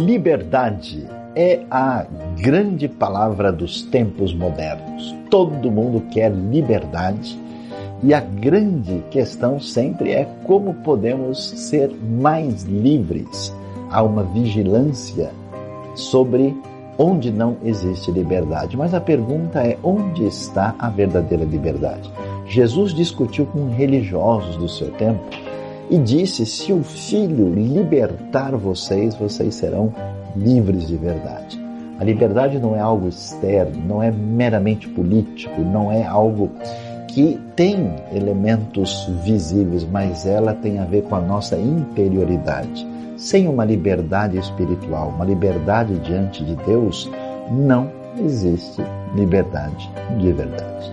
Liberdade é a grande palavra dos tempos modernos. Todo mundo quer liberdade e a grande questão sempre é como podemos ser mais livres. Há uma vigilância sobre onde não existe liberdade. Mas a pergunta é: onde está a verdadeira liberdade? Jesus discutiu com religiosos do seu tempo e disse: se o Filho libertar vocês, vocês serão livres de verdade. A liberdade não é algo externo, não é meramente político, não é algo que tem elementos visíveis, mas ela tem a ver com a nossa interioridade. Sem uma liberdade espiritual, uma liberdade diante de Deus, não existe liberdade de verdade.